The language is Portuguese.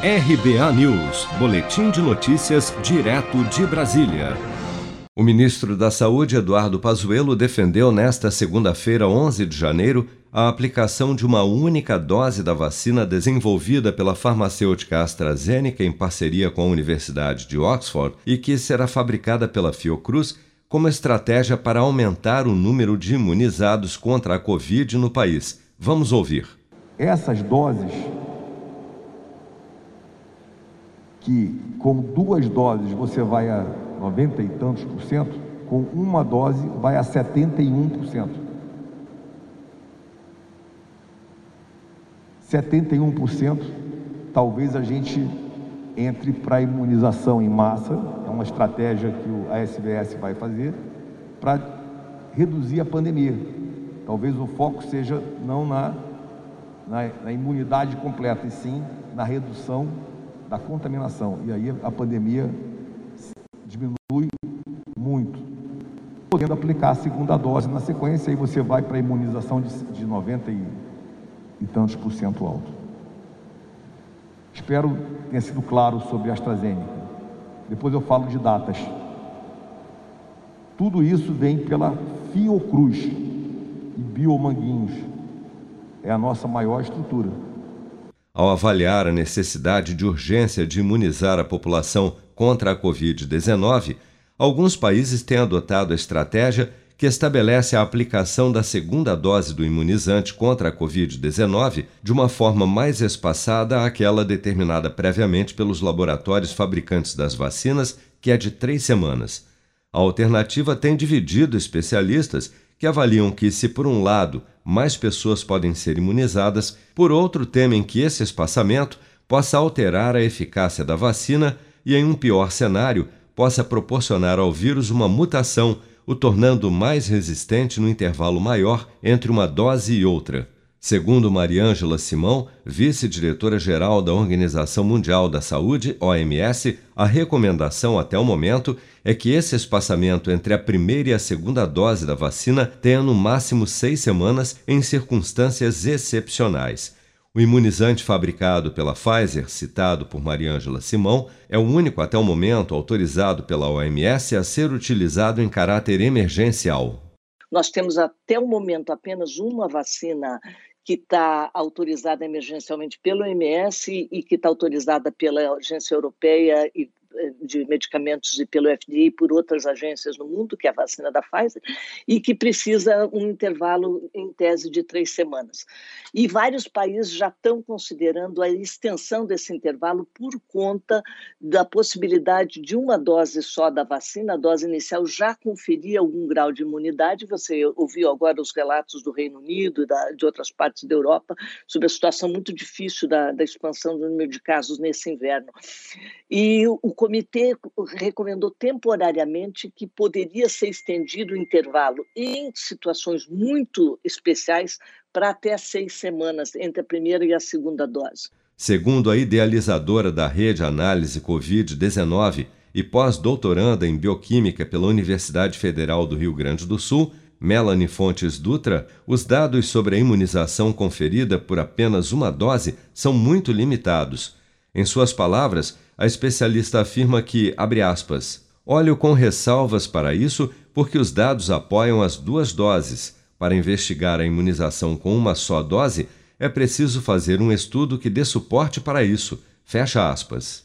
RBA News, Boletim de Notícias, direto de Brasília. O ministro da Saúde, Eduardo Pazuello, defendeu nesta segunda-feira, 11 de janeiro, a aplicação de uma única dose da vacina desenvolvida pela farmacêutica AstraZeneca em parceria com a Universidade de Oxford e que será fabricada pela Fiocruz como estratégia para aumentar o número de imunizados contra a Covid no país. Vamos ouvir. Essas doses que com duas doses você vai a 90 e tantos por cento, com uma dose vai a 71 por cento. 71 por cento, talvez a gente entre para a imunização em massa, é uma estratégia que o ASVS vai fazer para reduzir a pandemia. Talvez o foco seja não na, na, na imunidade completa, e sim na redução da contaminação. E aí a pandemia diminui muito. Podendo aplicar a segunda dose na sequência, aí você vai para a imunização de, de 90 e, e tantos por cento alto. Espero tenha sido claro sobre a AstraZeneca. Depois eu falo de datas. Tudo isso vem pela Fiocruz e Biomanguinhos. É a nossa maior estrutura. Ao avaliar a necessidade de urgência de imunizar a população contra a Covid-19, alguns países têm adotado a estratégia que estabelece a aplicação da segunda dose do imunizante contra a Covid-19 de uma forma mais espaçada àquela determinada previamente pelos laboratórios fabricantes das vacinas, que é de três semanas. A alternativa tem dividido especialistas que avaliam que, se por um lado mais pessoas podem ser imunizadas, por outro, temem que esse espaçamento possa alterar a eficácia da vacina e, em um pior cenário, possa proporcionar ao vírus uma mutação, o tornando mais resistente no intervalo maior entre uma dose e outra. Segundo Mariângela Simão, vice-diretora-geral da Organização Mundial da Saúde, OMS, a recomendação até o momento é que esse espaçamento entre a primeira e a segunda dose da vacina tenha no máximo seis semanas em circunstâncias excepcionais. O imunizante fabricado pela Pfizer, citado por Mariângela Simão, é o único até o momento autorizado pela OMS a ser utilizado em caráter emergencial. Nós temos até o momento apenas uma vacina que está autorizada emergencialmente pelo OMS e que está autorizada pela Agência Europeia e de medicamentos e pelo FDA e por outras agências no mundo, que é a vacina da Pfizer, e que precisa um intervalo em tese de três semanas. E vários países já estão considerando a extensão desse intervalo por conta da possibilidade de uma dose só da vacina, a dose inicial já conferia algum grau de imunidade. Você ouviu agora os relatos do Reino Unido e de outras partes da Europa sobre a situação muito difícil da, da expansão do número de casos nesse inverno. E o comitê recomendou temporariamente que poderia ser estendido o intervalo em situações muito especiais para até seis semanas entre a primeira e a segunda dose. Segundo a idealizadora da rede Análise Covid-19 e pós-doutoranda em Bioquímica pela Universidade Federal do Rio Grande do Sul, Melanie Fontes Dutra, os dados sobre a imunização conferida por apenas uma dose são muito limitados. Em suas palavras, a especialista afirma que, abre aspas, olho com ressalvas para isso porque os dados apoiam as duas doses. Para investigar a imunização com uma só dose, é preciso fazer um estudo que dê suporte para isso. Fecha aspas.